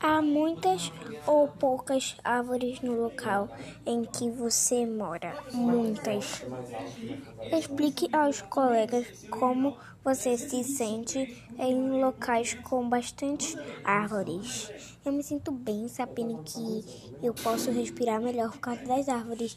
Há muitas ou poucas árvores no local em que você mora? Muitas. Explique aos colegas como você se sente em locais com bastante árvores. Eu me sinto bem sabendo que eu posso respirar melhor por causa das árvores.